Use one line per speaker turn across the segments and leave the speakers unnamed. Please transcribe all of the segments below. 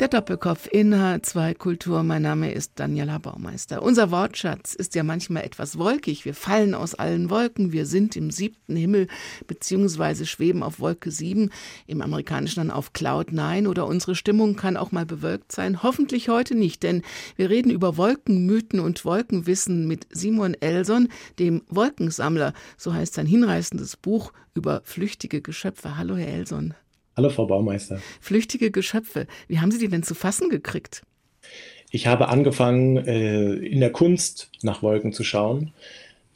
Der Doppelkopf in H2 Kultur. Mein Name ist Daniela Baumeister. Unser Wortschatz ist ja manchmal etwas wolkig. Wir fallen aus allen Wolken. Wir sind im siebten Himmel beziehungsweise schweben auf Wolke 7, im amerikanischen dann auf Cloud 9 oder unsere Stimmung kann auch mal bewölkt sein. Hoffentlich heute nicht, denn wir reden über Wolkenmythen und Wolkenwissen mit Simon Elson, dem Wolkensammler. So heißt sein hinreißendes Buch über flüchtige Geschöpfe. Hallo, Herr Elson.
Hallo, Frau Baumeister.
Flüchtige Geschöpfe. Wie haben Sie die denn zu fassen gekriegt?
Ich habe angefangen, äh, in der Kunst nach Wolken zu schauen.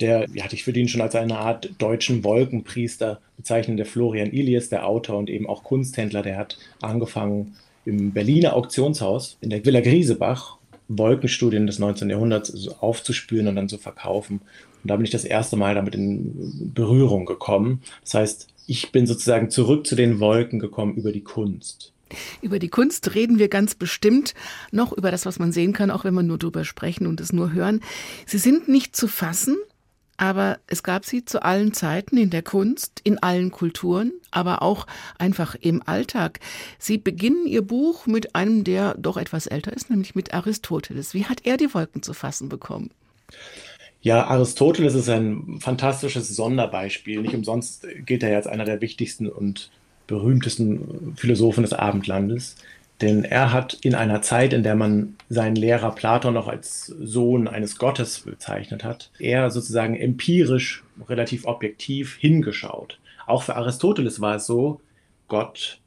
Der, ja, ich würde ihn schon als eine Art deutschen Wolkenpriester bezeichnen, der Florian Ilias, der Autor und eben auch Kunsthändler, der hat angefangen im Berliner Auktionshaus in der Villa Griesebach Wolkenstudien des 19. Jahrhunderts aufzuspüren und dann zu verkaufen. Und da bin ich das erste Mal damit in Berührung gekommen. Das heißt, ich bin sozusagen zurück zu den Wolken gekommen über die Kunst.
Über die Kunst reden wir ganz bestimmt noch über das, was man sehen kann, auch wenn wir nur drüber sprechen und es nur hören. Sie sind nicht zu fassen, aber es gab sie zu allen Zeiten in der Kunst, in allen Kulturen, aber auch einfach im Alltag. Sie beginnen Ihr Buch mit einem, der doch etwas älter ist, nämlich mit Aristoteles. Wie hat er die Wolken zu fassen bekommen?
Ja, Aristoteles ist ein fantastisches Sonderbeispiel. Nicht umsonst gilt er als einer der wichtigsten und berühmtesten Philosophen des Abendlandes. Denn er hat in einer Zeit, in der man seinen Lehrer Platon noch als Sohn eines Gottes bezeichnet hat, er sozusagen empirisch, relativ objektiv hingeschaut. Auch für Aristoteles war es so, Gott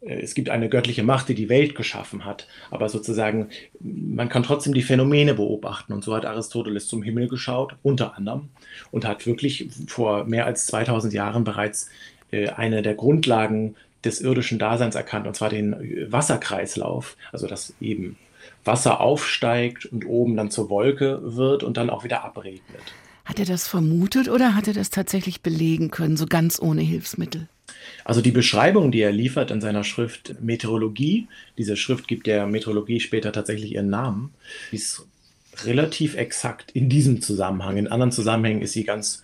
es gibt eine göttliche Macht, die die Welt geschaffen hat, aber sozusagen, man kann trotzdem die Phänomene beobachten. Und so hat Aristoteles zum Himmel geschaut, unter anderem, und hat wirklich vor mehr als 2000 Jahren bereits äh, eine der Grundlagen des irdischen Daseins erkannt, und zwar den äh, Wasserkreislauf, also dass eben Wasser aufsteigt und oben dann zur Wolke wird und dann auch wieder abregnet.
Hat er das vermutet oder hat er das tatsächlich belegen können, so ganz ohne Hilfsmittel?
Also die Beschreibung, die er liefert in seiner Schrift Meteorologie, diese Schrift gibt der Meteorologie später tatsächlich ihren Namen, ist relativ exakt in diesem Zusammenhang. In anderen Zusammenhängen ist sie ganz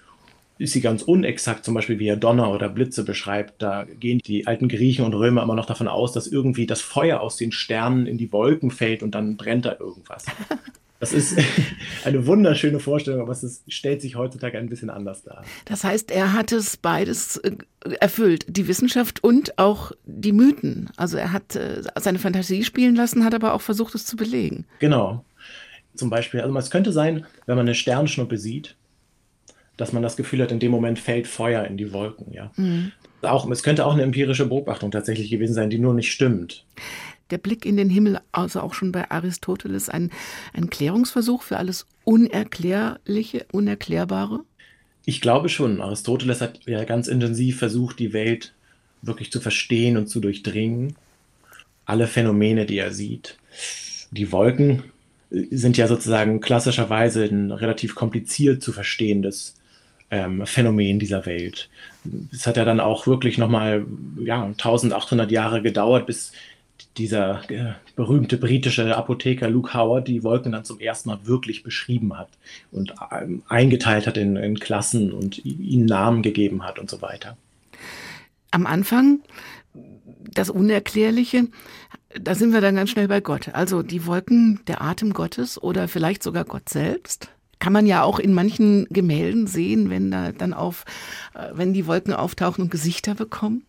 ist sie ganz unexakt, zum Beispiel wie er Donner oder Blitze beschreibt. Da gehen die alten Griechen und Römer immer noch davon aus, dass irgendwie das Feuer aus den Sternen in die Wolken fällt und dann brennt da irgendwas. Das ist eine wunderschöne Vorstellung, aber es stellt sich heutzutage ein bisschen anders dar.
Das heißt, er hat es beides äh, erfüllt, die Wissenschaft und auch die Mythen. Also er hat äh, seine Fantasie spielen lassen, hat aber auch versucht, es zu belegen.
Genau. Zum Beispiel, also es könnte sein, wenn man eine Sternschnuppe sieht, dass man das Gefühl hat, in dem Moment fällt Feuer in die Wolken. Ja. Mhm. Auch, es könnte auch eine empirische Beobachtung tatsächlich gewesen sein, die nur nicht stimmt
der Blick in den Himmel, also auch schon bei Aristoteles, ein, ein Klärungsversuch für alles Unerklärliche, Unerklärbare?
Ich glaube schon. Aristoteles hat ja ganz intensiv versucht, die Welt wirklich zu verstehen und zu durchdringen. Alle Phänomene, die er sieht. Die Wolken sind ja sozusagen klassischerweise ein relativ kompliziert zu verstehendes ähm, Phänomen dieser Welt. Es hat ja dann auch wirklich nochmal ja, 1800 Jahre gedauert, bis dieser äh, berühmte britische Apotheker Luke Howard die Wolken dann zum ersten Mal wirklich beschrieben hat und ähm, eingeteilt hat in, in Klassen und ihnen Namen gegeben hat und so weiter.
Am Anfang das Unerklärliche, da sind wir dann ganz schnell bei Gott. Also die Wolken, der Atem Gottes oder vielleicht sogar Gott selbst. Kann man ja auch in manchen Gemälden sehen, wenn da dann auf, äh, wenn die Wolken auftauchen und Gesichter bekommen.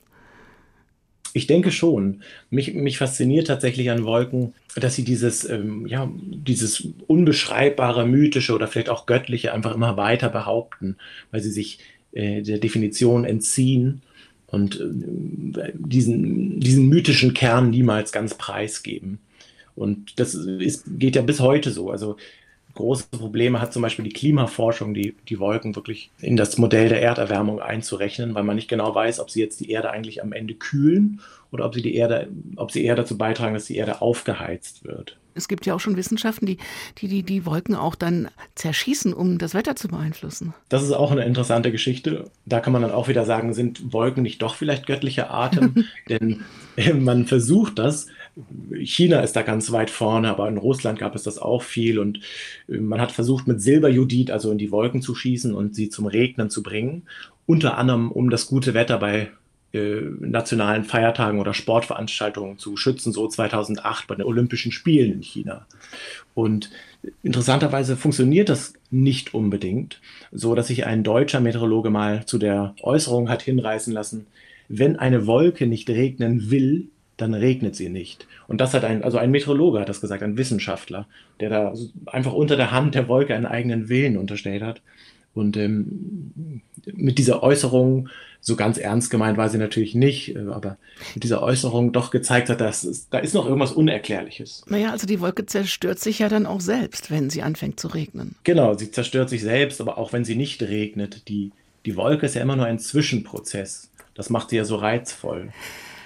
Ich denke schon. Mich, mich fasziniert tatsächlich an Wolken, dass sie dieses, ähm, ja, dieses unbeschreibbare, mythische oder vielleicht auch göttliche einfach immer weiter behaupten, weil sie sich äh, der Definition entziehen und äh, diesen, diesen mythischen Kern niemals ganz preisgeben. Und das ist, geht ja bis heute so. Also große Probleme hat zum Beispiel die Klimaforschung, die, die Wolken wirklich in das Modell der Erderwärmung einzurechnen, weil man nicht genau weiß, ob sie jetzt die Erde eigentlich am Ende kühlen oder ob sie die Erde, ob sie eher dazu beitragen, dass die Erde aufgeheizt wird.
Es gibt ja auch schon Wissenschaften, die, die, die die Wolken auch dann zerschießen, um das Wetter zu beeinflussen.
Das ist auch eine interessante Geschichte. Da kann man dann auch wieder sagen, sind Wolken nicht doch vielleicht göttliche Atem? Denn man versucht das, China ist da ganz weit vorne, aber in Russland gab es das auch viel und äh, man hat versucht, mit Silberjudit also in die Wolken zu schießen und sie zum Regnen zu bringen, unter anderem um das gute Wetter bei äh, nationalen Feiertagen oder Sportveranstaltungen zu schützen, so 2008 bei den Olympischen Spielen in China. Und interessanterweise funktioniert das nicht unbedingt, so dass sich ein deutscher Meteorologe mal zu der Äußerung hat hinreißen lassen, wenn eine Wolke nicht regnen will, dann regnet sie nicht. Und das hat ein, also ein Meteorologe hat das gesagt, ein Wissenschaftler, der da einfach unter der Hand der Wolke einen eigenen Willen unterstellt hat. Und ähm, mit dieser Äußerung, so ganz ernst gemeint war sie natürlich nicht, äh, aber mit dieser Äußerung doch gezeigt hat, dass es, da ist noch irgendwas Unerklärliches.
Naja, also die Wolke zerstört sich ja dann auch selbst, wenn sie anfängt zu regnen.
Genau, sie zerstört sich selbst, aber auch wenn sie nicht regnet. Die, die Wolke ist ja immer nur ein Zwischenprozess. Das macht sie ja so reizvoll.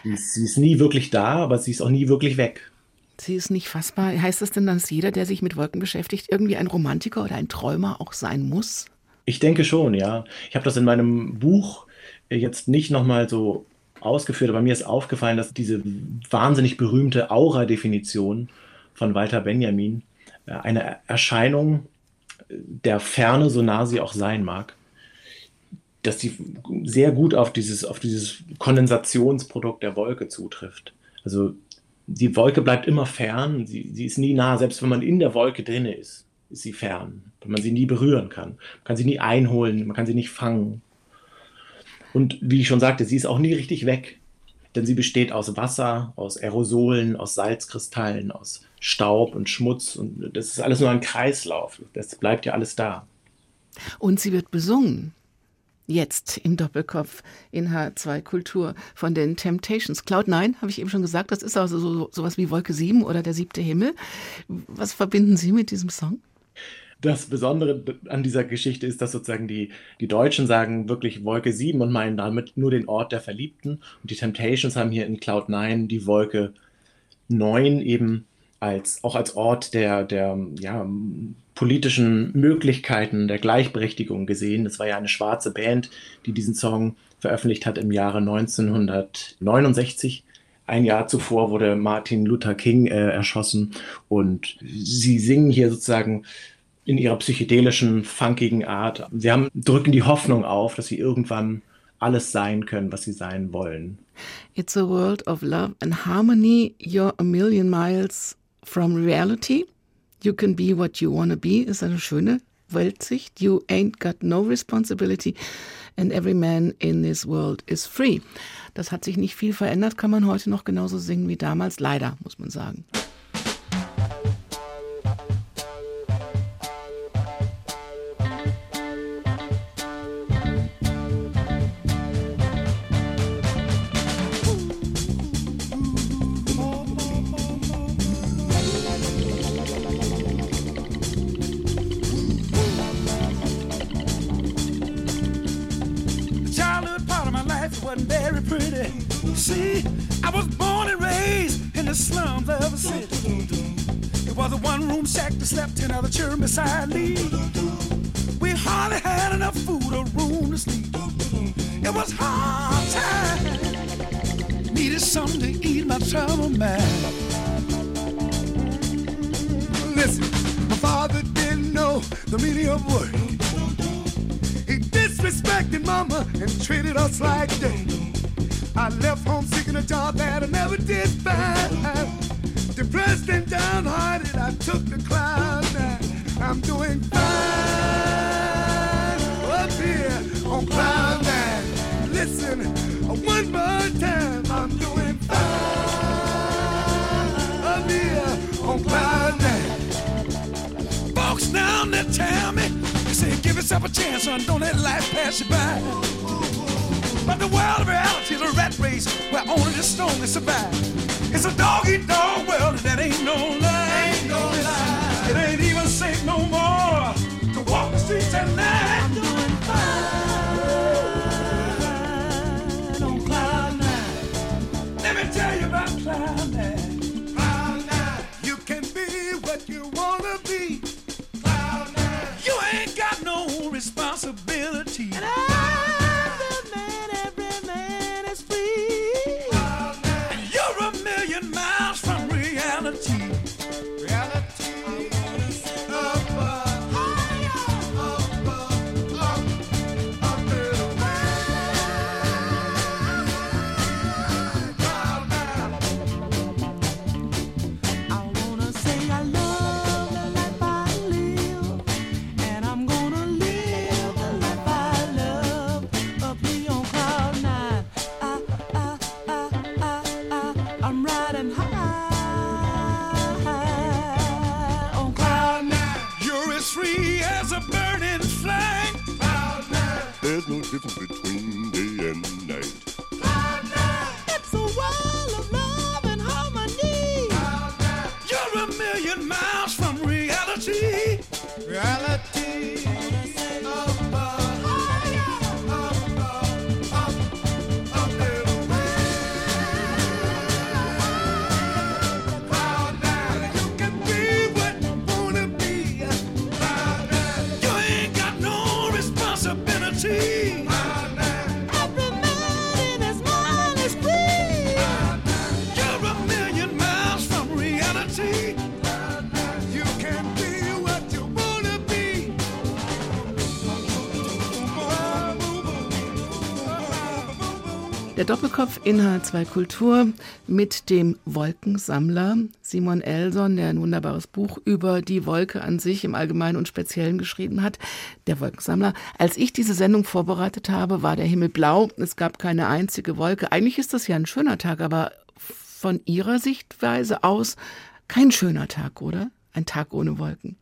Sie ist, sie ist nie wirklich da, aber sie ist auch nie wirklich weg.
Sie ist nicht fassbar. Heißt das denn, dass jeder, der sich mit Wolken beschäftigt, irgendwie ein Romantiker oder ein Träumer auch sein muss?
Ich denke schon, ja. Ich habe das in meinem Buch jetzt nicht nochmal so ausgeführt, aber mir ist aufgefallen, dass diese wahnsinnig berühmte Aura-Definition von Walter Benjamin äh, eine Erscheinung der Ferne, so nah sie auch sein mag, dass sie sehr gut auf dieses, auf dieses Kondensationsprodukt der Wolke zutrifft. Also die Wolke bleibt immer fern, sie, sie ist nie nah, selbst wenn man in der Wolke drinne ist ist sie fern, weil man sie nie berühren kann. Man kann sie nie einholen, man kann sie nicht fangen. Und wie ich schon sagte, sie ist auch nie richtig weg, denn sie besteht aus Wasser, aus Aerosolen, aus Salzkristallen, aus Staub und Schmutz und das ist alles nur ein Kreislauf. Das bleibt ja alles da.
Und sie wird besungen. Jetzt im Doppelkopf in H2 Kultur von den Temptations. Cloud 9, habe ich eben schon gesagt, das ist also so, sowas wie Wolke 7 oder der siebte Himmel. Was verbinden Sie mit diesem Song?
Das Besondere an dieser Geschichte ist, dass sozusagen die, die Deutschen sagen wirklich Wolke 7 und meinen damit nur den Ort der Verliebten. Und die Temptations haben hier in Cloud 9 die Wolke 9 eben als, auch als Ort der, der ja, politischen Möglichkeiten der Gleichberechtigung gesehen. Das war ja eine schwarze Band, die diesen Song veröffentlicht hat im Jahre 1969. Ein Jahr zuvor wurde Martin Luther King äh, erschossen und sie singen hier sozusagen in ihrer psychedelischen, funkigen Art. Sie haben, drücken die Hoffnung auf, dass sie irgendwann alles sein können, was sie sein wollen.
It's a world of love and harmony. You're a million miles from reality. You can be what you wanna be ist eine schöne Weltsicht. You ain't got no responsibility and every man in this world is free. Das hat sich nicht viel verändert, kann man heute noch genauso singen wie damals. Leider, muss man sagen.
See, I was born and raised in the slums of a city. It was a one room shack that slept ten other children beside me. We hardly had enough food or room to sleep. It was hard time. Needed something to ease my trouble man. Listen, my father didn't know the meaning of work. He disrespected mama and treated us like dirt. I left job that I never did find. Depressed and downhearted, I took the cloud nine. I'm doing fine up here on cloud nine. Listen, one more time, I'm doing fine up here on cloud nine. Folks down there tell me, they say give yourself a chance, son, don't let life pass you by. But the world of reality is a rat race where only the strongest survive. It's a dog eat dog world and that ain't no lie.
Doppelkopf in H2 Kultur mit dem Wolkensammler Simon Elson, der ein wunderbares Buch über die Wolke an sich im Allgemeinen und Speziellen geschrieben hat. Der Wolkensammler. Als ich diese Sendung vorbereitet habe, war der Himmel blau. Es gab keine einzige Wolke. Eigentlich ist das ja ein schöner Tag, aber von Ihrer Sichtweise aus kein schöner Tag, oder? Ein Tag ohne Wolken.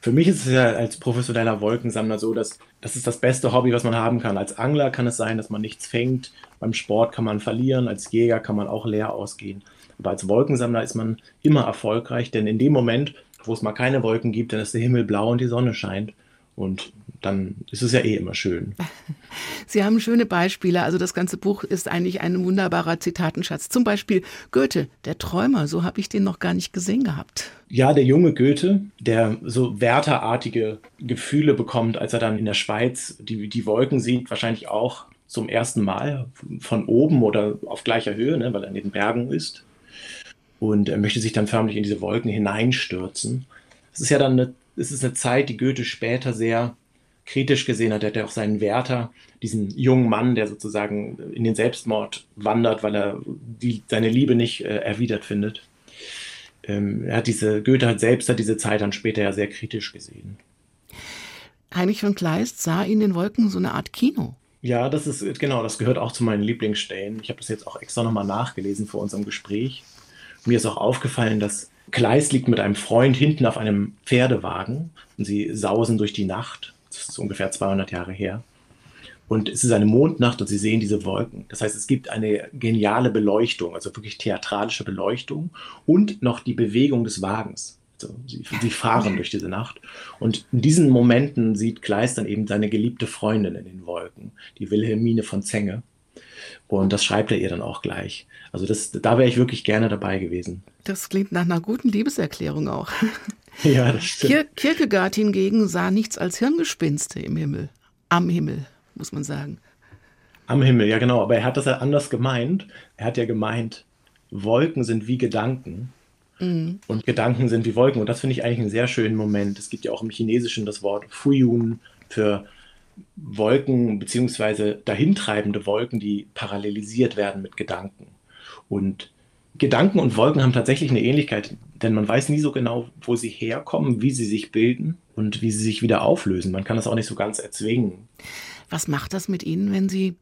Für mich ist es ja als professioneller Wolkensammler so, dass das ist das beste Hobby, was man haben kann. Als Angler kann es sein, dass man nichts fängt. Beim Sport kann man verlieren. Als Jäger kann man auch leer ausgehen. Aber als Wolkensammler ist man immer erfolgreich, denn in dem Moment, wo es mal keine Wolken gibt, dann ist der Himmel blau und die Sonne scheint. Und dann ist es ja eh immer schön.
Sie haben schöne Beispiele. Also das ganze Buch ist eigentlich ein wunderbarer Zitatenschatz. Zum Beispiel Goethe, der Träumer. So habe ich den noch gar nicht gesehen gehabt.
Ja, der junge Goethe, der so wärterartige Gefühle bekommt, als er dann in der Schweiz die, die Wolken sieht, wahrscheinlich auch zum ersten Mal von oben oder auf gleicher Höhe, ne, weil er in den Bergen ist. Und er möchte sich dann förmlich in diese Wolken hineinstürzen. Es ist ja dann eine es ist eine Zeit, die Goethe später sehr kritisch gesehen hat. Er hat ja auch seinen Werther, diesen jungen Mann, der sozusagen in den Selbstmord wandert, weil er die, seine Liebe nicht äh, erwidert findet. Ähm, er hat diese, Goethe hat selbst hat diese Zeit dann später ja sehr kritisch gesehen.
Heinrich von Kleist sah in den Wolken so eine Art Kino.
Ja, das ist genau, das gehört auch zu meinen Lieblingsstellen. Ich habe das jetzt auch extra nochmal nachgelesen vor unserem Gespräch. Mir ist auch aufgefallen, dass Kleist liegt mit einem Freund hinten auf einem Pferdewagen und sie sausen durch die Nacht. Das ist ungefähr 200 Jahre her. Und es ist eine Mondnacht und sie sehen diese Wolken. Das heißt, es gibt eine geniale Beleuchtung, also wirklich theatralische Beleuchtung und noch die Bewegung des Wagens. Also sie, sie fahren durch diese Nacht. Und in diesen Momenten sieht Kleist dann eben seine geliebte Freundin in den Wolken, die Wilhelmine von Zenge. Und das schreibt er ihr dann auch gleich. Also das, da wäre ich wirklich gerne dabei gewesen.
Das klingt nach einer guten Liebeserklärung auch.
Ja, das stimmt. Kier
Kierkegaard hingegen sah nichts als Hirngespinste im Himmel. Am Himmel, muss man sagen.
Am Himmel, ja genau. Aber er hat das ja anders gemeint. Er hat ja gemeint, Wolken sind wie Gedanken. Mhm. Und Gedanken sind wie Wolken. Und das finde ich eigentlich einen sehr schönen Moment. Es gibt ja auch im Chinesischen das Wort Fuyun für Wolken beziehungsweise dahintreibende Wolken, die parallelisiert werden mit Gedanken. Und Gedanken und Wolken haben tatsächlich eine Ähnlichkeit, denn man weiß nie so genau, wo sie herkommen, wie sie sich bilden und wie sie sich wieder auflösen. Man kann das auch nicht so ganz erzwingen.
Was macht das mit Ihnen, wenn Sie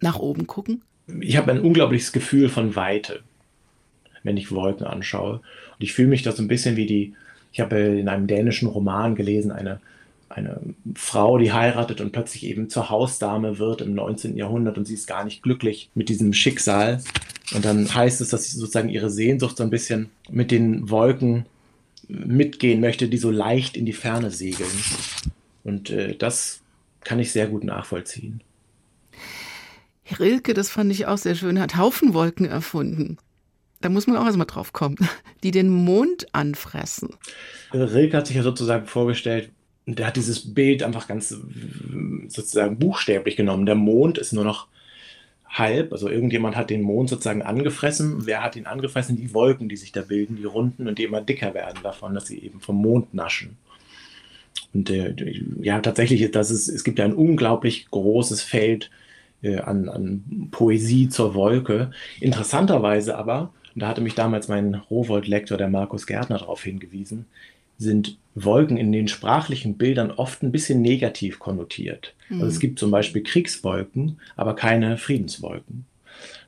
nach oben gucken?
Ich habe ein unglaubliches Gefühl von Weite, wenn ich Wolken anschaue. Und ich fühle mich da so ein bisschen wie die, ich habe in einem dänischen Roman gelesen, eine eine Frau, die heiratet und plötzlich eben zur Hausdame wird im 19. Jahrhundert und sie ist gar nicht glücklich mit diesem Schicksal. Und dann heißt es, dass sie sozusagen ihre Sehnsucht so ein bisschen mit den Wolken mitgehen möchte, die so leicht in die Ferne segeln. Und äh, das kann ich sehr gut nachvollziehen.
Rilke, das fand ich auch sehr schön, hat Haufenwolken erfunden. Da muss man auch erstmal drauf kommen, die den Mond anfressen.
Rilke hat sich ja sozusagen vorgestellt, der hat dieses Bild einfach ganz sozusagen buchstäblich genommen. Der Mond ist nur noch halb, also irgendjemand hat den Mond sozusagen angefressen. Wer hat ihn angefressen? Die Wolken, die sich da bilden, die runden und die immer dicker werden davon, dass sie eben vom Mond naschen. Und äh, ja, tatsächlich, das ist, es gibt ja ein unglaublich großes Feld äh, an, an Poesie zur Wolke. Interessanterweise aber, da hatte mich damals mein Rowold-Lektor, der Markus Gärtner, darauf hingewiesen, sind Wolken in den sprachlichen Bildern oft ein bisschen negativ konnotiert. Also es gibt zum Beispiel Kriegswolken, aber keine Friedenswolken.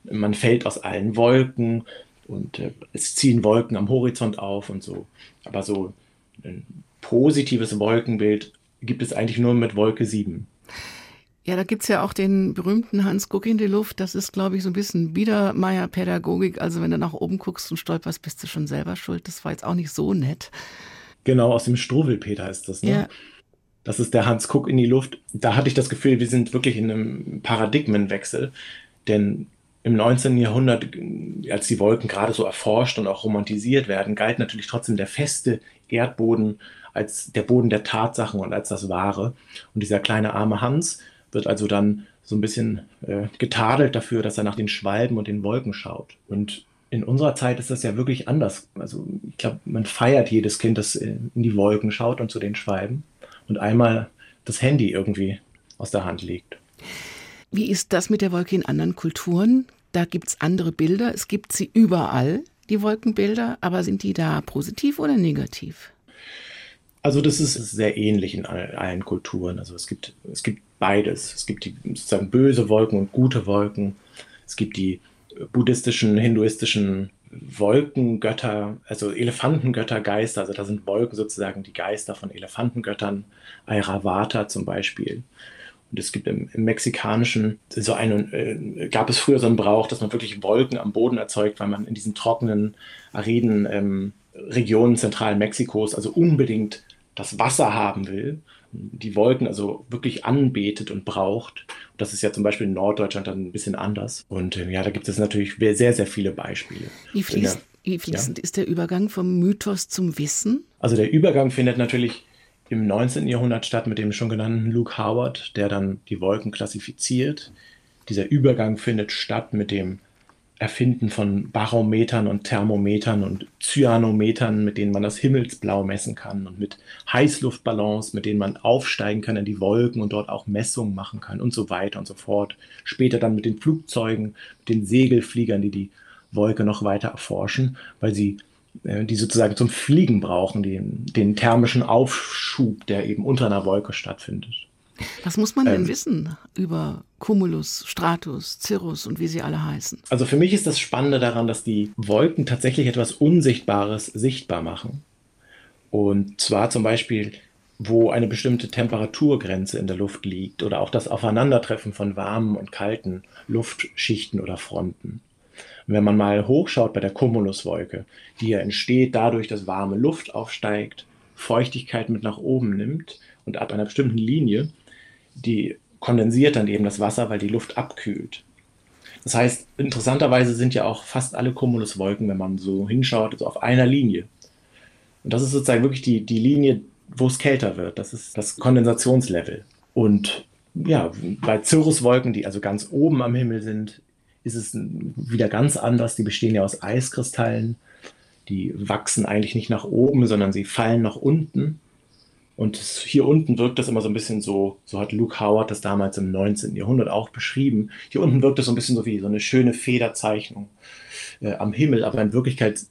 Man fällt aus allen Wolken und äh, es ziehen Wolken am Horizont auf und so. Aber so ein positives Wolkenbild gibt es eigentlich nur mit Wolke 7.
Ja, da gibt es ja auch den berühmten Hans Guck in die Luft. Das ist, glaube ich, so ein bisschen Biedermeier-Pädagogik. Also wenn du nach oben guckst und stolperst, bist du schon selber schuld. Das war jetzt auch nicht so nett.
Genau, aus dem Struwelpeter ist das, ne?
Ja.
Das ist der Hans Kuck in die Luft. Da hatte ich das Gefühl, wir sind wirklich in einem Paradigmenwechsel. Denn im 19. Jahrhundert, als die Wolken gerade so erforscht und auch romantisiert werden, galt natürlich trotzdem der feste Erdboden als der Boden der Tatsachen und als das Wahre. Und dieser kleine arme Hans wird also dann so ein bisschen äh, getadelt dafür, dass er nach den Schwalben und den Wolken schaut. Und in unserer Zeit ist das ja wirklich anders. Also ich glaube, man feiert jedes Kind, das in die Wolken schaut und zu den Schwalben und einmal das Handy irgendwie aus der Hand legt.
Wie ist das mit der Wolke in anderen Kulturen? Da gibt es andere Bilder. Es gibt sie überall, die Wolkenbilder, aber sind die da positiv oder negativ?
Also das ist sehr ähnlich in allen Kulturen. Also es gibt, es gibt beides. Es gibt die sozusagen böse Wolken und gute Wolken. Es gibt die buddhistischen, hinduistischen Wolkengötter, also Elefantengötter, Geister. Also da sind Wolken sozusagen die Geister von Elefantengöttern, Airavata zum Beispiel. Und es gibt im, im Mexikanischen so einen, äh, gab es früher so einen Brauch, dass man wirklich Wolken am Boden erzeugt, weil man in diesen trockenen, ariden ähm, Regionen zentralen Mexikos also unbedingt das Wasser haben will, die Wolken also wirklich anbetet und braucht. Das ist ja zum Beispiel in Norddeutschland dann ein bisschen anders. Und ähm, ja, da gibt es natürlich sehr, sehr viele Beispiele.
Wie, fließ, wie fließend ja. ist der Übergang vom Mythos zum Wissen?
Also der Übergang findet natürlich im 19. Jahrhundert statt mit dem schon genannten Luke Howard, der dann die Wolken klassifiziert. Dieser Übergang findet statt mit dem Erfinden von Barometern und Thermometern und Cyanometern, mit denen man das Himmelsblau messen kann und mit Heißluftballons, mit denen man aufsteigen kann in die Wolken und dort auch Messungen machen kann und so weiter und so fort. Später dann mit den Flugzeugen, mit den Segelfliegern, die die Wolke noch weiter erforschen, weil sie äh, die sozusagen zum Fliegen brauchen, den, den thermischen Aufschub, der eben unter einer Wolke stattfindet.
Was muss man denn ähm, wissen über Cumulus, Stratus, Cirrus und wie sie alle heißen?
Also für mich ist das Spannende daran, dass die Wolken tatsächlich etwas Unsichtbares sichtbar machen. Und zwar zum Beispiel, wo eine bestimmte Temperaturgrenze in der Luft liegt oder auch das Aufeinandertreffen von warmen und kalten Luftschichten oder Fronten. Wenn man mal hochschaut bei der Cumuluswolke, die ja entsteht dadurch, dass warme Luft aufsteigt, Feuchtigkeit mit nach oben nimmt und ab einer bestimmten Linie die kondensiert dann eben das Wasser, weil die Luft abkühlt. Das heißt, interessanterweise sind ja auch fast alle Cumuluswolken, wenn man so hinschaut, also auf einer Linie. Und das ist sozusagen wirklich die, die Linie, wo es kälter wird. Das ist das Kondensationslevel. Und ja, bei Cirruswolken, die also ganz oben am Himmel sind, ist es wieder ganz anders. Die bestehen ja aus Eiskristallen. Die wachsen eigentlich nicht nach oben, sondern sie fallen nach unten. Und hier unten wirkt das immer so ein bisschen so, so hat Luke Howard das damals im 19. Jahrhundert auch beschrieben. Hier unten wirkt das so ein bisschen so wie so eine schöne Federzeichnung äh, am Himmel, aber in Wirklichkeit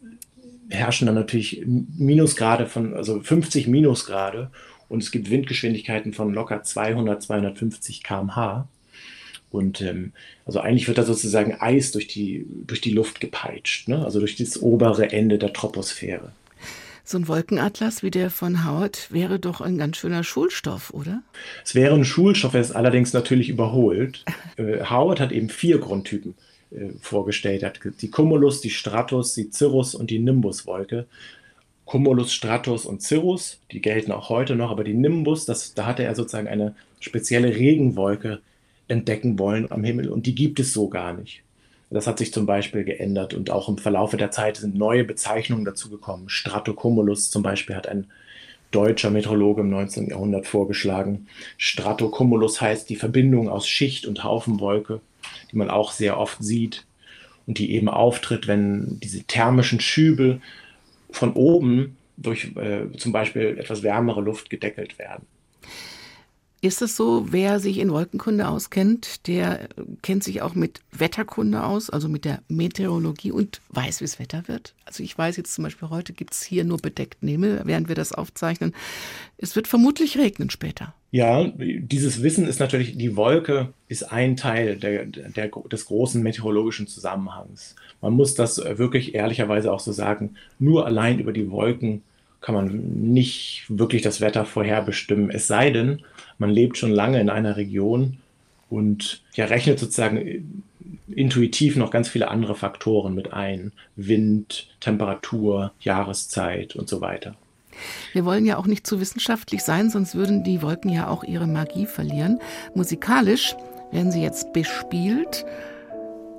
herrschen dann natürlich Minusgrade von, also 50 Minusgrade und es gibt Windgeschwindigkeiten von locker 200, 250 km/h. Und ähm, also eigentlich wird da sozusagen Eis durch die, durch die Luft gepeitscht, ne? also durch das obere Ende der Troposphäre.
So ein Wolkenatlas wie der von Howard wäre doch ein ganz schöner Schulstoff, oder?
Es wäre ein Schulstoff, er ist allerdings natürlich überholt. äh, Howard hat eben vier Grundtypen äh, vorgestellt. Er hat die Cumulus, die Stratus, die Cirrus und die Nimbuswolke. Cumulus, Stratus und Cirrus, die gelten auch heute noch, aber die Nimbus, das, da hatte er sozusagen eine spezielle Regenwolke entdecken wollen am Himmel und die gibt es so gar nicht. Das hat sich zum Beispiel geändert und auch im Verlaufe der Zeit sind neue Bezeichnungen dazugekommen. Stratocumulus zum Beispiel hat ein deutscher Meteorologe im 19. Jahrhundert vorgeschlagen. Stratocumulus heißt die Verbindung aus Schicht und Haufenwolke, die man auch sehr oft sieht und die eben auftritt, wenn diese thermischen Schübe von oben durch äh, zum Beispiel etwas wärmere Luft gedeckelt werden.
Ist es so, wer sich in Wolkenkunde auskennt, der kennt sich auch mit Wetterkunde aus, also mit der Meteorologie und weiß, wie es Wetter wird? Also ich weiß jetzt zum Beispiel, heute gibt es hier nur bedeckten Himmel, während wir das aufzeichnen. Es wird vermutlich regnen später.
Ja, dieses Wissen ist natürlich, die Wolke ist ein Teil der, der, des großen meteorologischen Zusammenhangs. Man muss das wirklich ehrlicherweise auch so sagen, nur allein über die Wolken kann man nicht wirklich das Wetter vorherbestimmen. Es sei denn, man lebt schon lange in einer Region und ja, rechnet sozusagen intuitiv noch ganz viele andere Faktoren mit ein. Wind, Temperatur, Jahreszeit und so weiter.
Wir wollen ja auch nicht zu wissenschaftlich sein, sonst würden die Wolken ja auch ihre Magie verlieren. Musikalisch werden sie jetzt bespielt.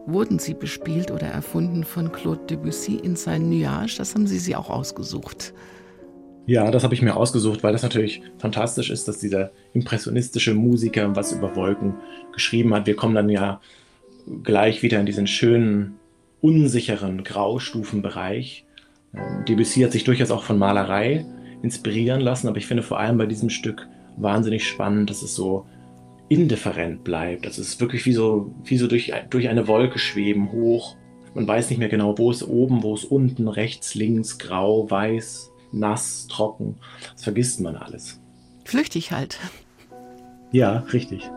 Wurden sie bespielt oder erfunden von Claude Debussy in sein Nuage? Das haben Sie sie auch ausgesucht.
Ja, das habe ich mir ausgesucht, weil das natürlich fantastisch ist, dass dieser impressionistische Musiker was über Wolken geschrieben hat. Wir kommen dann ja gleich wieder in diesen schönen, unsicheren Graustufenbereich. Ähm, Debussy hat sich durchaus auch von Malerei inspirieren lassen, aber ich finde vor allem bei diesem Stück wahnsinnig spannend, dass es so indifferent bleibt. Das ist wirklich wie so, wie so durch, durch eine Wolke schweben, hoch. Man weiß nicht mehr genau, wo es oben, wo es unten, rechts, links, grau, weiß, nass, trocken. Das vergisst man alles.
Flüchtig halt.
Ja, richtig.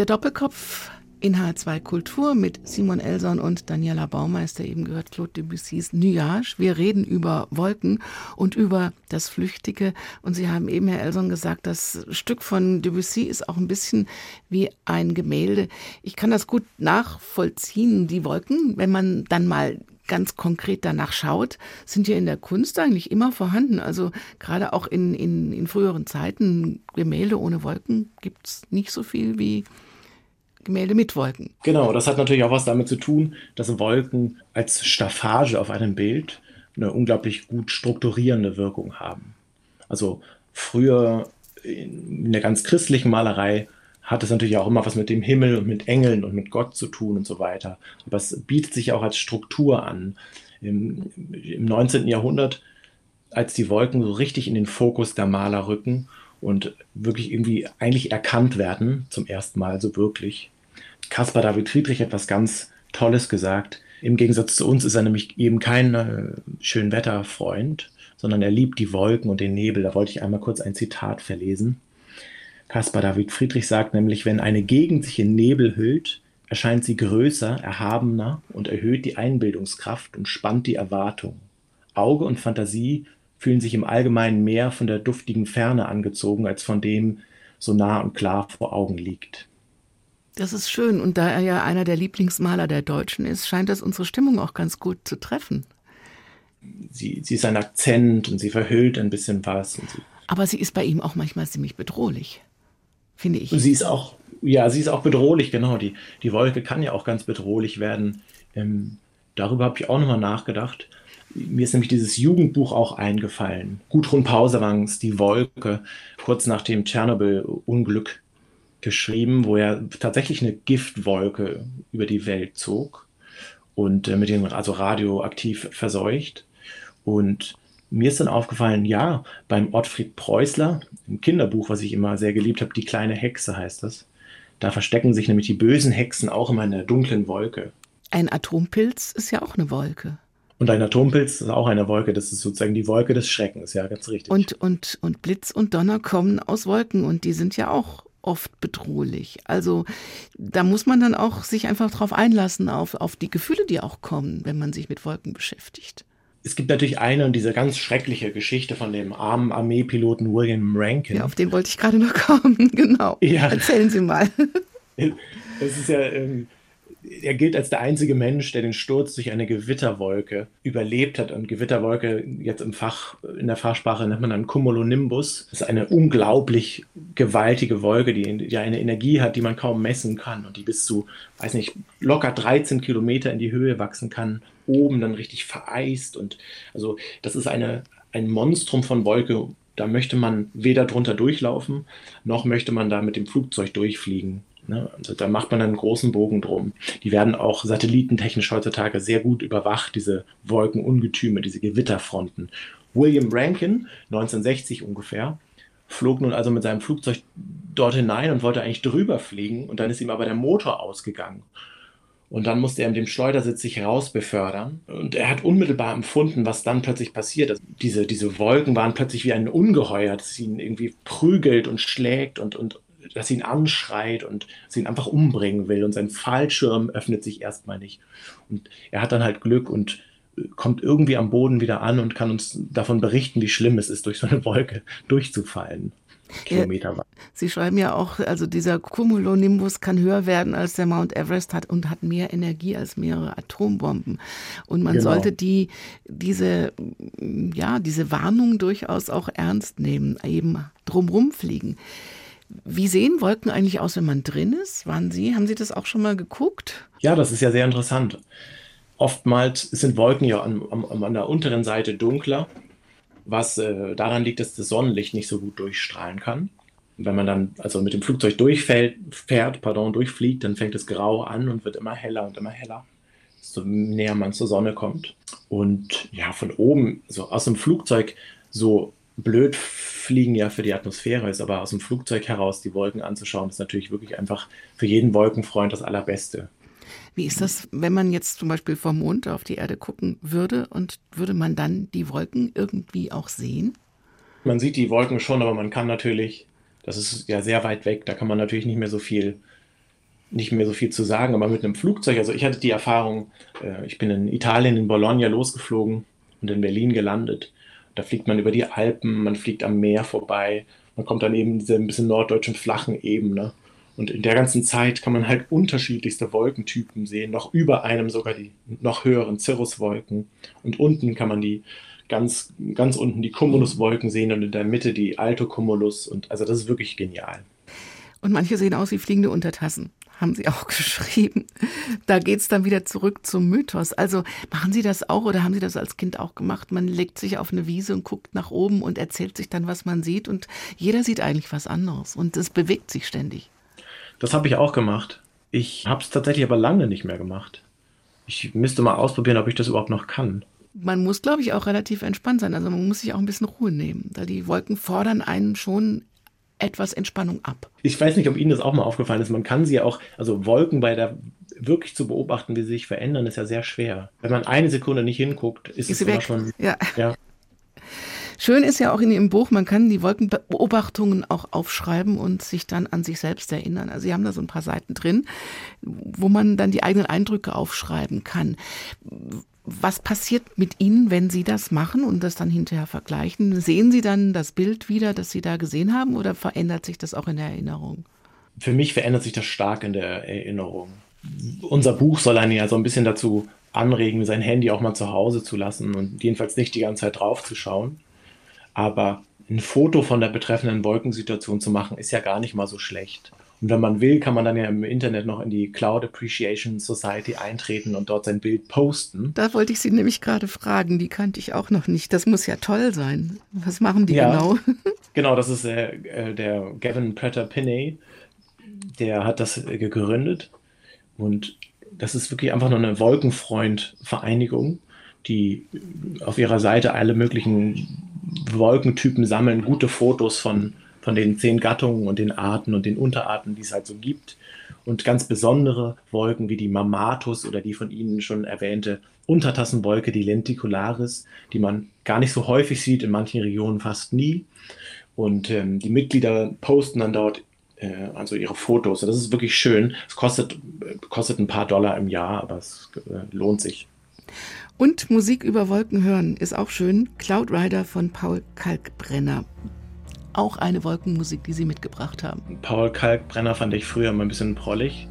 Der Doppelkopf in H2 Kultur mit Simon Elson und Daniela Baumeister eben gehört Claude Debussys Nuage. Wir reden über Wolken und über das Flüchtige. Und Sie haben eben, Herr Elson, gesagt, das Stück von Debussy ist auch ein bisschen wie ein Gemälde. Ich kann das gut nachvollziehen, die Wolken, wenn man dann mal ganz konkret danach schaut, sind ja in der Kunst eigentlich immer vorhanden. Also gerade auch in, in, in früheren Zeiten, Gemälde ohne Wolken gibt es nicht so viel wie Gemälde mit Wolken.
Genau, das hat natürlich auch was damit zu tun, dass Wolken als Staffage auf einem Bild eine unglaublich gut strukturierende Wirkung haben. Also früher in der ganz christlichen Malerei hat es natürlich auch immer was mit dem Himmel und mit Engeln und mit Gott zu tun und so weiter. Aber es bietet sich auch als Struktur an. Im, im 19. Jahrhundert, als die Wolken so richtig in den Fokus der Maler rücken und wirklich irgendwie eigentlich erkannt werden, zum ersten Mal so wirklich. Caspar David Friedrich hat was ganz Tolles gesagt. Im Gegensatz zu uns ist er nämlich eben kein äh, Schönwetterfreund, sondern er liebt die Wolken und den Nebel. Da wollte ich einmal kurz ein Zitat verlesen. Caspar David Friedrich sagt nämlich, wenn eine Gegend sich in Nebel hüllt, erscheint sie größer, erhabener und erhöht die Einbildungskraft und spannt die Erwartung. Auge und Fantasie fühlen sich im Allgemeinen mehr von der duftigen Ferne angezogen, als von dem so nah und klar vor Augen liegt.
Das ist schön. Und da er ja einer der Lieblingsmaler der Deutschen ist, scheint das unsere Stimmung auch ganz gut zu treffen.
Sie, sie ist ein Akzent und sie verhüllt ein bisschen was. Sie
Aber sie ist bei ihm auch manchmal ziemlich bedrohlich, finde ich.
Sie ist auch, ja, sie ist auch bedrohlich, genau. Die, die Wolke kann ja auch ganz bedrohlich werden. Ähm, darüber habe ich auch nochmal nachgedacht. Mir ist nämlich dieses Jugendbuch auch eingefallen. Gudrun Pausewangs Die Wolke, kurz nach dem Tschernobyl-Unglück geschrieben, wo er tatsächlich eine Giftwolke über die Welt zog und äh, mit dem also radioaktiv verseucht. Und mir ist dann aufgefallen, ja, beim Ottfried Preußler, im Kinderbuch, was ich immer sehr geliebt habe, Die kleine Hexe heißt das, da verstecken sich nämlich die bösen Hexen auch immer in der dunklen Wolke.
Ein Atompilz ist ja auch eine Wolke.
Und ein Atompilz ist auch eine Wolke, das ist sozusagen die Wolke des Schreckens, ja, ganz richtig.
Und, und, und Blitz und Donner kommen aus Wolken und die sind ja auch oft bedrohlich. Also da muss man dann auch sich einfach drauf einlassen, auf, auf die Gefühle, die auch kommen, wenn man sich mit Wolken beschäftigt.
Es gibt natürlich eine und diese ganz schreckliche Geschichte von dem armen Armeepiloten William Rankin.
Ja, auf den wollte ich gerade noch kommen, genau. Ja. Erzählen Sie mal.
Das ist ja ähm, er gilt als der einzige Mensch, der den Sturz durch eine Gewitterwolke überlebt hat. Und Gewitterwolke, jetzt im Fach, in der Fachsprache nennt man dann Cumulonimbus. Das ist eine unglaublich gewaltige Wolke, die, die eine Energie hat, die man kaum messen kann und die bis zu, weiß nicht, locker 13 Kilometer in die Höhe wachsen kann, oben dann richtig vereist. Und also das ist eine, ein Monstrum von Wolke. Da möchte man weder drunter durchlaufen, noch möchte man da mit dem Flugzeug durchfliegen. Ne? Also da macht man einen großen Bogen drum. Die werden auch satellitentechnisch heutzutage sehr gut überwacht, diese Wolkenungetüme, diese Gewitterfronten. William Rankin, 1960 ungefähr, flog nun also mit seinem Flugzeug dort hinein und wollte eigentlich drüber fliegen und dann ist ihm aber der Motor ausgegangen. Und dann musste er mit dem Schleudersitz sich rausbefördern. Und er hat unmittelbar empfunden, was dann plötzlich passiert. Also diese, diese Wolken waren plötzlich wie ein Ungeheuer, das ihn irgendwie prügelt und schlägt und, und dass ihn anschreit und sie ihn einfach umbringen will und sein Fallschirm öffnet sich erstmal nicht. Und er hat dann halt Glück und äh, kommt irgendwie am Boden wieder an und kann uns davon berichten, wie schlimm es ist, durch so eine Wolke durchzufallen. Kilometer
weit. Sie schreiben ja auch, also dieser Cumulonimbus kann höher werden als der Mount Everest hat und hat mehr Energie als mehrere Atombomben. Und man genau. sollte die, diese, ja, diese Warnung durchaus auch ernst nehmen, eben drumrum fliegen. Wie sehen Wolken eigentlich aus, wenn man drin ist? Waren Sie, haben Sie das auch schon mal geguckt?
Ja, das ist ja sehr interessant. Oftmals sind Wolken ja an, an, an der unteren Seite dunkler, was äh, daran liegt, dass das Sonnenlicht nicht so gut durchstrahlen kann. wenn man dann also mit dem Flugzeug durchfährt, fährt, pardon, durchfliegt, dann fängt es grau an und wird immer heller und immer heller, desto näher man zur Sonne kommt. Und ja, von oben, so aus dem Flugzeug, so blöd fliegen ja für die Atmosphäre ist, aber aus dem Flugzeug heraus die Wolken anzuschauen, ist natürlich wirklich einfach für jeden Wolkenfreund das Allerbeste.
Wie ist das, wenn man jetzt zum Beispiel vom Mond auf die Erde gucken würde und würde man dann die Wolken irgendwie auch sehen?
Man sieht die Wolken schon, aber man kann natürlich, das ist ja sehr weit weg, da kann man natürlich nicht mehr so viel nicht mehr so viel zu sagen, aber mit einem Flugzeug, also ich hatte die Erfahrung, äh, ich bin in Italien, in Bologna losgeflogen und in Berlin gelandet. Da fliegt man über die Alpen, man fliegt am Meer vorbei, man kommt dann eben diese ein bisschen norddeutschen flachen Ebene. Und in der ganzen Zeit kann man halt unterschiedlichste Wolkentypen sehen, noch über einem sogar die noch höheren Cirruswolken. Und unten kann man die ganz, ganz unten die Cumuluswolken sehen und in der Mitte die Altocumulus. Und also das ist wirklich genial.
Und manche sehen aus wie fliegende Untertassen, haben Sie auch geschrieben. Da geht's dann wieder zurück zum Mythos. Also machen Sie das auch oder haben Sie das als Kind auch gemacht? Man legt sich auf eine Wiese und guckt nach oben und erzählt sich dann, was man sieht. Und jeder sieht eigentlich was anderes. Und es bewegt sich ständig.
Das habe ich auch gemacht. Ich habe es tatsächlich aber lange nicht mehr gemacht. Ich müsste mal ausprobieren, ob ich das überhaupt noch kann.
Man muss, glaube ich, auch relativ entspannt sein. Also man muss sich auch ein bisschen Ruhe nehmen, da die Wolken fordern einen schon etwas Entspannung ab.
Ich weiß nicht, ob Ihnen das auch mal aufgefallen ist. Man kann sie ja auch, also Wolken bei der wirklich zu beobachten, wie sie sich verändern, ist ja sehr schwer. Wenn man eine Sekunde nicht hinguckt, ist, ist es immer schon.
Ja. ja. Schön ist ja auch in Ihrem Buch, man kann die Wolkenbeobachtungen auch aufschreiben und sich dann an sich selbst erinnern. Also Sie haben da so ein paar Seiten drin, wo man dann die eigenen Eindrücke aufschreiben kann. Was passiert mit Ihnen, wenn Sie das machen und das dann hinterher vergleichen? Sehen Sie dann das Bild wieder, das Sie da gesehen haben, oder verändert sich das auch in der Erinnerung?
Für mich verändert sich das stark in der Erinnerung. Unser Buch soll einen ja so ein bisschen dazu anregen, sein Handy auch mal zu Hause zu lassen und jedenfalls nicht die ganze Zeit drauf zu schauen. Aber ein Foto von der betreffenden Wolkensituation zu machen, ist ja gar nicht mal so schlecht. Und wenn man will, kann man dann ja im Internet noch in die Cloud Appreciation Society eintreten und dort sein Bild posten.
Da wollte ich Sie nämlich gerade fragen, die kannte ich auch noch nicht. Das muss ja toll sein. Was machen die
ja,
genau?
Genau, das ist äh, äh der Gavin Prater Pinney, der hat das äh, gegründet. Und das ist wirklich einfach nur eine Wolkenfreund-Vereinigung, die auf ihrer Seite alle möglichen Wolkentypen sammeln gute Fotos von, von den zehn Gattungen und den Arten und den Unterarten, die es halt so gibt. Und ganz besondere Wolken wie die Mamatus oder die von Ihnen schon erwähnte Untertassenwolke, die Lenticularis, die man gar nicht so häufig sieht, in manchen Regionen fast nie. Und ähm, die Mitglieder posten dann dort äh, also ihre Fotos. Das ist wirklich schön. Es kostet, kostet ein paar Dollar im Jahr, aber es äh, lohnt sich.
Und Musik über Wolken hören ist auch schön. Cloud Rider von Paul Kalkbrenner. Auch eine Wolkenmusik, die Sie mitgebracht haben.
Paul Kalkbrenner fand ich früher mal ein bisschen prollig.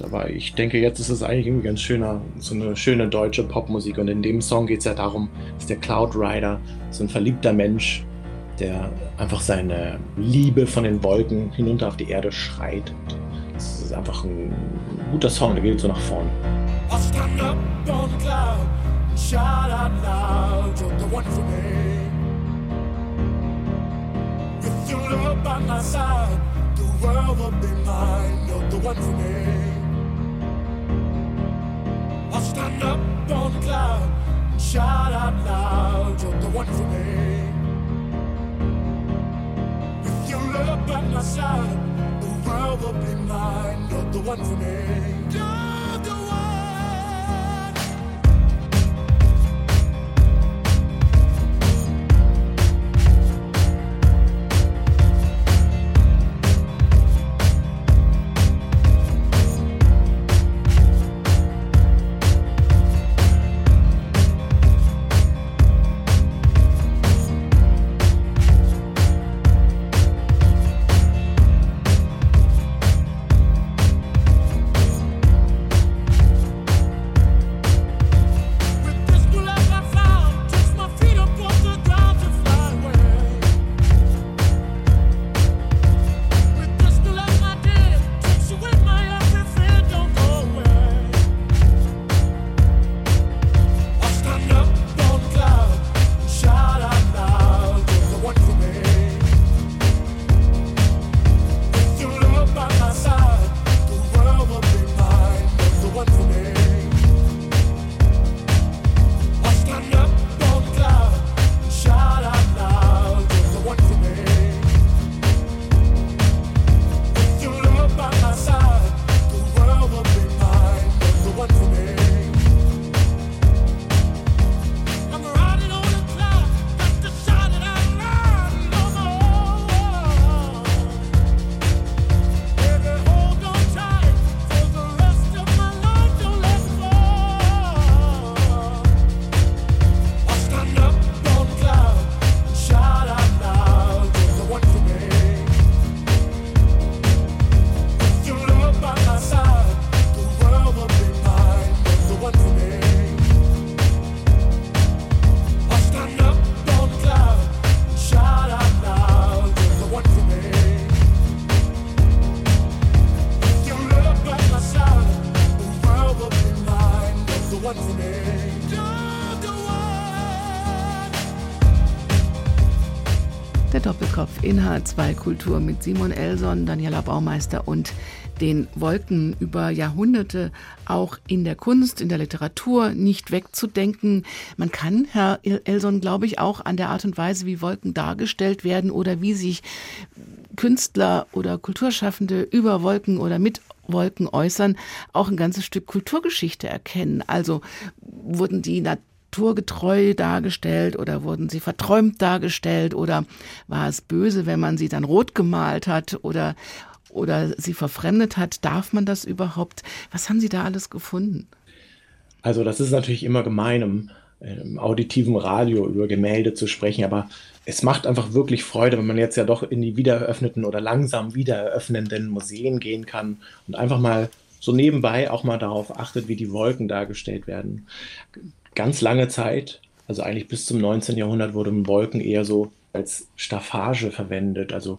Aber ich denke, jetzt ist es eigentlich irgendwie ganz schöner, so eine schöne deutsche Popmusik. Und in dem Song geht es ja darum, dass der Cloud Rider so ein verliebter Mensch, der einfach seine Liebe von den Wolken hinunter auf die Erde schreit. Das ist einfach ein guter Song, der geht so nach vorn. I'll stand up on the cloud. shout out loud, you're the one for With your love by my side, the world will be mine, you're the one for me. I'll stand up on the cloud, and shout out loud, you're the one for me. With your love by my side, the world will be mine, you're the one for me.
HR2 Kultur mit Simon Elson, Daniela Baumeister und den Wolken über Jahrhunderte auch in der Kunst, in der Literatur nicht wegzudenken. Man kann, Herr Elson, glaube ich, auch an der Art und Weise, wie Wolken dargestellt werden oder wie sich Künstler oder Kulturschaffende über Wolken oder mit Wolken äußern, auch ein ganzes Stück Kulturgeschichte erkennen. Also wurden die naturgetreu dargestellt oder wurden sie verträumt dargestellt oder war es böse, wenn man sie dann rot gemalt hat oder oder sie verfremdet hat, darf man das überhaupt? Was haben Sie da alles gefunden?
Also das ist natürlich immer gemein, im, im auditiven Radio über Gemälde zu sprechen, aber es macht einfach wirklich Freude, wenn man jetzt ja doch in die wiedereröffneten oder langsam wiedereröffnenden Museen gehen kann und einfach mal so nebenbei auch mal darauf achtet, wie die Wolken dargestellt werden. Ganz lange Zeit, also eigentlich bis zum 19. Jahrhundert, wurden Wolken eher so als Staffage verwendet. Also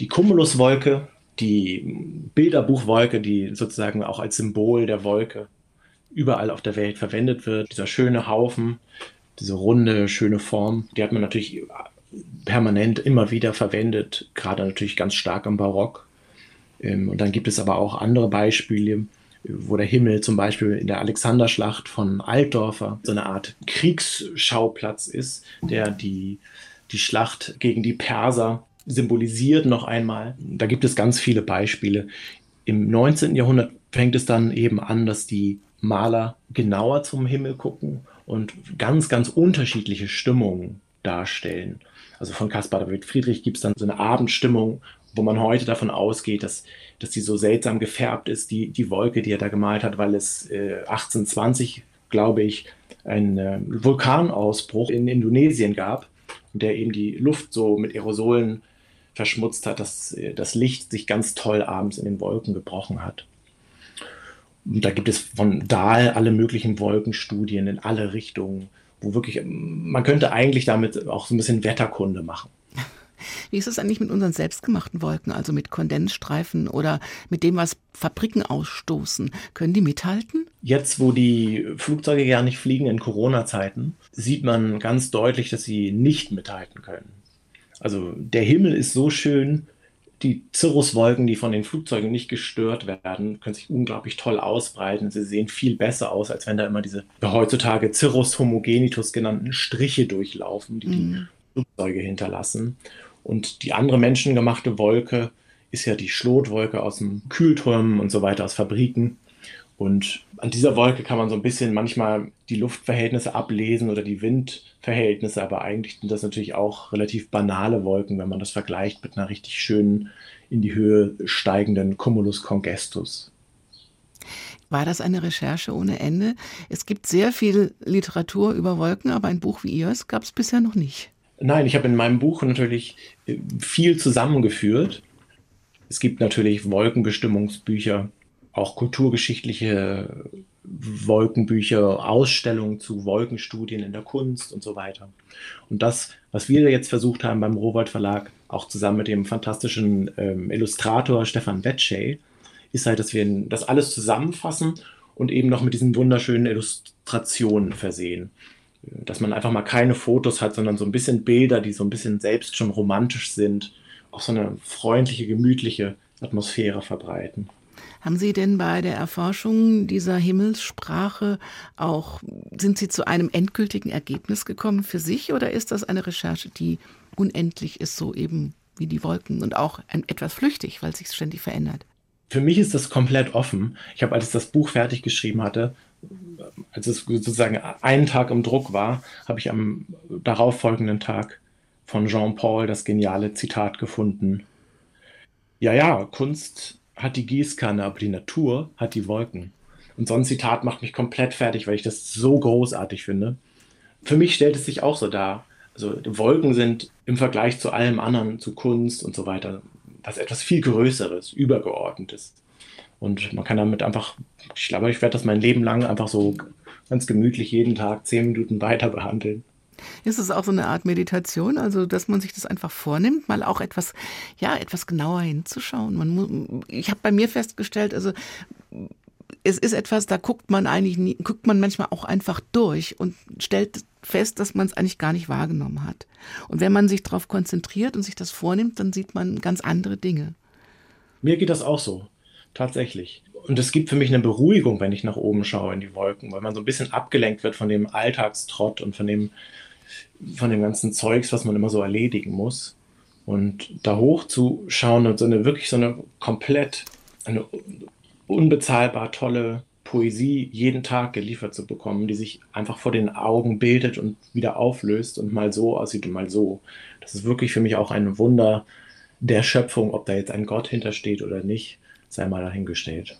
die Cumuluswolke, die Bilderbuchwolke, die sozusagen auch als Symbol der Wolke überall auf der Welt verwendet wird. Dieser schöne Haufen, diese runde, schöne Form, die hat man natürlich permanent immer wieder verwendet, gerade natürlich ganz stark im Barock. Ähm, und dann gibt es aber auch andere Beispiele, wo der Himmel zum Beispiel in der Alexanderschlacht von Altdorfer so eine Art Kriegsschauplatz ist, der die, die Schlacht gegen die Perser symbolisiert noch einmal. Da gibt es ganz viele Beispiele. Im 19. Jahrhundert fängt es dann eben an, dass die Maler genauer zum Himmel gucken und ganz, ganz unterschiedliche Stimmungen darstellen. Also von Caspar David Friedrich gibt es dann so eine Abendstimmung, wo man heute davon ausgeht, dass, dass die so seltsam gefärbt ist, die, die Wolke, die er da gemalt hat, weil es äh, 1820, glaube ich, einen äh, Vulkanausbruch in Indonesien gab, der eben die Luft so mit Aerosolen verschmutzt hat, dass äh, das Licht sich ganz toll abends in den Wolken gebrochen hat. Und da gibt es von Dahl alle möglichen Wolkenstudien in alle Richtungen, wo wirklich, man könnte eigentlich damit auch so ein bisschen Wetterkunde machen.
Wie ist es eigentlich mit unseren selbstgemachten Wolken, also mit Kondensstreifen oder mit dem, was Fabriken ausstoßen? Können die mithalten?
Jetzt, wo die Flugzeuge ja nicht fliegen in Corona-Zeiten, sieht man ganz deutlich, dass sie nicht mithalten können. Also der Himmel ist so schön, die Cirruswolken, die von den Flugzeugen nicht gestört werden, können sich unglaublich toll ausbreiten. Sie sehen viel besser aus, als wenn da immer diese heutzutage Cirrus homogenitus genannten Striche durchlaufen, die mhm. die Flugzeuge hinterlassen. Und die andere menschengemachte Wolke ist ja die Schlotwolke aus dem Kühlturm und so weiter, aus Fabriken. Und an dieser Wolke kann man so ein bisschen manchmal die Luftverhältnisse ablesen oder die Windverhältnisse, aber eigentlich sind das natürlich auch relativ banale Wolken, wenn man das vergleicht mit einer richtig schönen in die Höhe steigenden Cumulus congestus.
War das eine Recherche ohne Ende? Es gibt sehr viel Literatur über Wolken, aber ein Buch wie Ihres gab es bisher noch nicht.
Nein, ich habe in meinem Buch natürlich äh, viel zusammengeführt. Es gibt natürlich Wolkenbestimmungsbücher auch kulturgeschichtliche Wolkenbücher, Ausstellungen zu Wolkenstudien in der Kunst und so weiter. Und das, was wir jetzt versucht haben beim Rowold Verlag, auch zusammen mit dem fantastischen ähm, Illustrator Stefan Wetschey, ist halt, dass wir das alles zusammenfassen und eben noch mit diesen wunderschönen Illustrationen versehen. Dass man einfach mal keine Fotos hat, sondern so ein bisschen Bilder, die so ein bisschen selbst schon romantisch sind, auch so eine freundliche, gemütliche Atmosphäre verbreiten.
Haben Sie denn bei der Erforschung dieser Himmelssprache auch, sind Sie zu einem endgültigen Ergebnis gekommen für sich oder ist das eine Recherche, die unendlich ist, so eben wie die Wolken und auch ein, etwas flüchtig, weil sich ständig verändert?
Für mich ist das komplett offen. Ich habe, als ich das Buch fertig geschrieben hatte, als es sozusagen einen Tag im Druck war, habe ich am darauffolgenden Tag von Jean Paul das geniale Zitat gefunden. Ja, ja, Kunst hat die Gießkanne, aber die Natur hat die Wolken. Und so ein Zitat macht mich komplett fertig, weil ich das so großartig finde. Für mich stellt es sich auch so dar. Also Wolken sind im Vergleich zu allem anderen, zu Kunst und so weiter, was etwas viel Größeres, Übergeordnetes. Und man kann damit einfach, ich glaube, ich werde das mein Leben lang einfach so ganz gemütlich jeden Tag zehn Minuten weiter behandeln.
Ist es auch so eine Art Meditation, also dass man sich das einfach vornimmt, mal auch etwas, ja, etwas genauer hinzuschauen? Man muss, ich habe bei mir festgestellt, also es ist etwas, da guckt man eigentlich nie, guckt man manchmal auch einfach durch und stellt fest, dass man es eigentlich gar nicht wahrgenommen hat. Und wenn man sich darauf konzentriert und sich das vornimmt, dann sieht man ganz andere Dinge.
Mir geht das auch so, tatsächlich. Und es gibt für mich eine Beruhigung, wenn ich nach oben schaue in die Wolken, weil man so ein bisschen abgelenkt wird von dem Alltagstrott und von dem, von dem ganzen Zeugs, was man immer so erledigen muss. Und da hoch zu schauen und so eine wirklich so eine komplett, eine unbezahlbar tolle Poesie jeden Tag geliefert zu bekommen, die sich einfach vor den Augen bildet und wieder auflöst und mal so aussieht und mal so. Das ist wirklich für mich auch ein Wunder der Schöpfung, ob da jetzt ein Gott hintersteht oder nicht, sei mal dahingestellt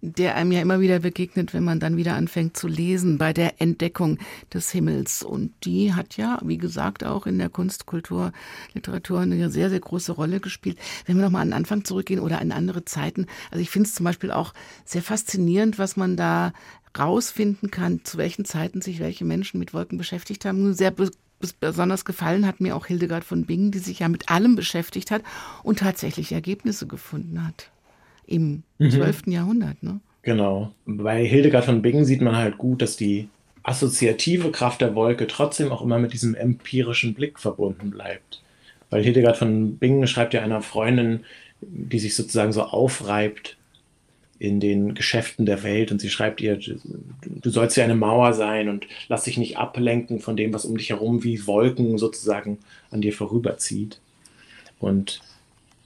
der einem ja immer wieder begegnet, wenn man dann wieder anfängt zu lesen bei der Entdeckung des Himmels. Und die hat ja, wie gesagt, auch in der Kunst, Kultur, Literatur eine sehr, sehr große Rolle gespielt. Wenn wir nochmal an den Anfang zurückgehen oder in andere Zeiten. Also ich finde es zum Beispiel auch sehr faszinierend, was man da rausfinden kann, zu welchen Zeiten sich welche Menschen mit Wolken beschäftigt haben. Sehr besonders gefallen hat mir auch Hildegard von Bingen, die sich ja mit allem beschäftigt hat und tatsächlich Ergebnisse gefunden hat im mhm. 12. Jahrhundert. Ne?
Genau. Bei Hildegard von Bingen sieht man halt gut, dass die assoziative Kraft der Wolke trotzdem auch immer mit diesem empirischen Blick verbunden bleibt. Weil Hildegard von Bingen schreibt ja einer Freundin, die sich sozusagen so aufreibt in den Geschäften der Welt und sie schreibt ihr, du sollst ja eine Mauer sein und lass dich nicht ablenken von dem, was um dich herum wie Wolken sozusagen an dir vorüberzieht. Und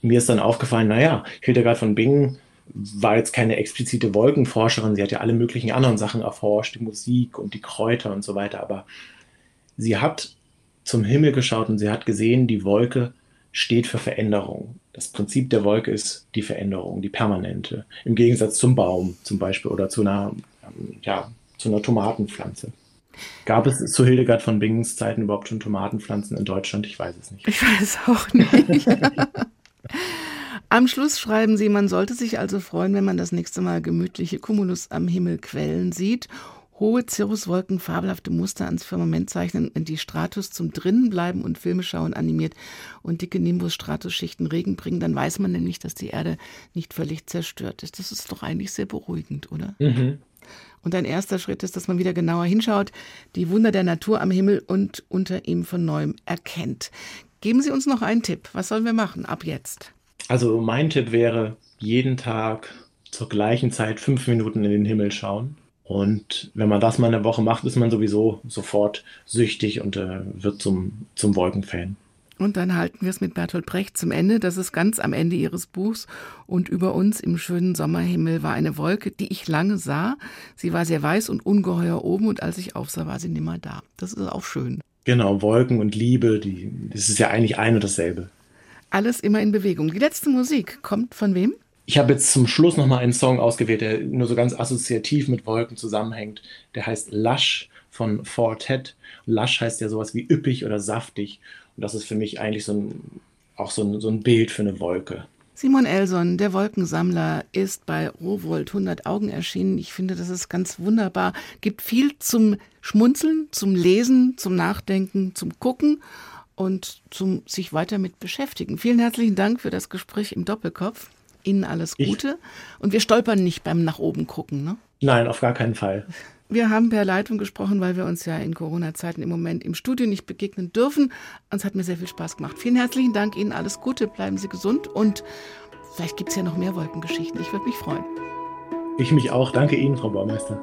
mir ist dann aufgefallen, naja, Hildegard von Bingen war jetzt keine explizite Wolkenforscherin, sie hat ja alle möglichen anderen Sachen erforscht, die Musik und die Kräuter und so weiter, aber sie hat zum Himmel geschaut und sie hat gesehen, die Wolke steht für Veränderung. Das Prinzip der Wolke ist die Veränderung, die permanente, im Gegensatz zum Baum zum Beispiel oder zu einer, ja, zu einer Tomatenpflanze. Gab es zu Hildegard von Bingens Zeiten überhaupt schon Tomatenpflanzen in Deutschland? Ich weiß es nicht.
Ich weiß auch nicht. Am Schluss schreiben Sie, man sollte sich also freuen, wenn man das nächste Mal gemütliche Cumulus am Himmel quellen sieht. Hohe Cirruswolken, fabelhafte Muster ans Firmament zeichnen, die Stratus zum Drinnenbleiben und Filme schauen animiert und dicke Nimbus-Stratus-Schichten Regen bringen, dann weiß man nämlich, dass die Erde nicht völlig zerstört ist. Das ist doch eigentlich sehr beruhigend, oder? Mhm. Und ein erster Schritt ist, dass man wieder genauer hinschaut, die Wunder der Natur am Himmel und unter ihm von neuem erkennt. Geben Sie uns noch einen Tipp. Was sollen wir machen ab jetzt?
Also mein Tipp wäre, jeden Tag zur gleichen Zeit fünf Minuten in den Himmel schauen. Und wenn man das mal eine Woche macht, ist man sowieso sofort süchtig und äh, wird zum, zum Wolkenfan.
Und dann halten wir es mit Bertolt Brecht zum Ende. Das ist ganz am Ende Ihres Buchs. Und über uns im schönen Sommerhimmel war eine Wolke, die ich lange sah. Sie war sehr weiß und ungeheuer oben und als ich aufsah, war sie nimmer da. Das ist auch schön.
Genau, Wolken und Liebe, die, das ist ja eigentlich ein und dasselbe.
Alles immer in Bewegung. Die letzte Musik kommt von wem?
Ich habe jetzt zum Schluss nochmal einen Song ausgewählt, der nur so ganz assoziativ mit Wolken zusammenhängt. Der heißt Lush von Fortet. Lush heißt ja sowas wie üppig oder saftig. Und das ist für mich eigentlich so ein, auch so ein, so ein Bild für eine Wolke.
Simon Elson, der Wolkensammler, ist bei Rowold 100 Augen erschienen. Ich finde, das ist ganz wunderbar. Gibt viel zum Schmunzeln, zum Lesen, zum Nachdenken, zum Gucken und zum sich weiter mit beschäftigen. Vielen herzlichen Dank für das Gespräch im Doppelkopf. Ihnen alles Gute. Ich und wir stolpern nicht beim nach oben gucken, ne?
Nein, auf gar keinen Fall.
Wir haben per Leitung gesprochen, weil wir uns ja in Corona-Zeiten im Moment im Studio nicht begegnen dürfen. Es hat mir sehr viel Spaß gemacht. Vielen herzlichen Dank Ihnen. Alles Gute. Bleiben Sie gesund. Und vielleicht gibt es ja noch mehr Wolkengeschichten. Ich würde mich freuen.
Ich mich auch. Danke Ihnen, Frau Baumeister.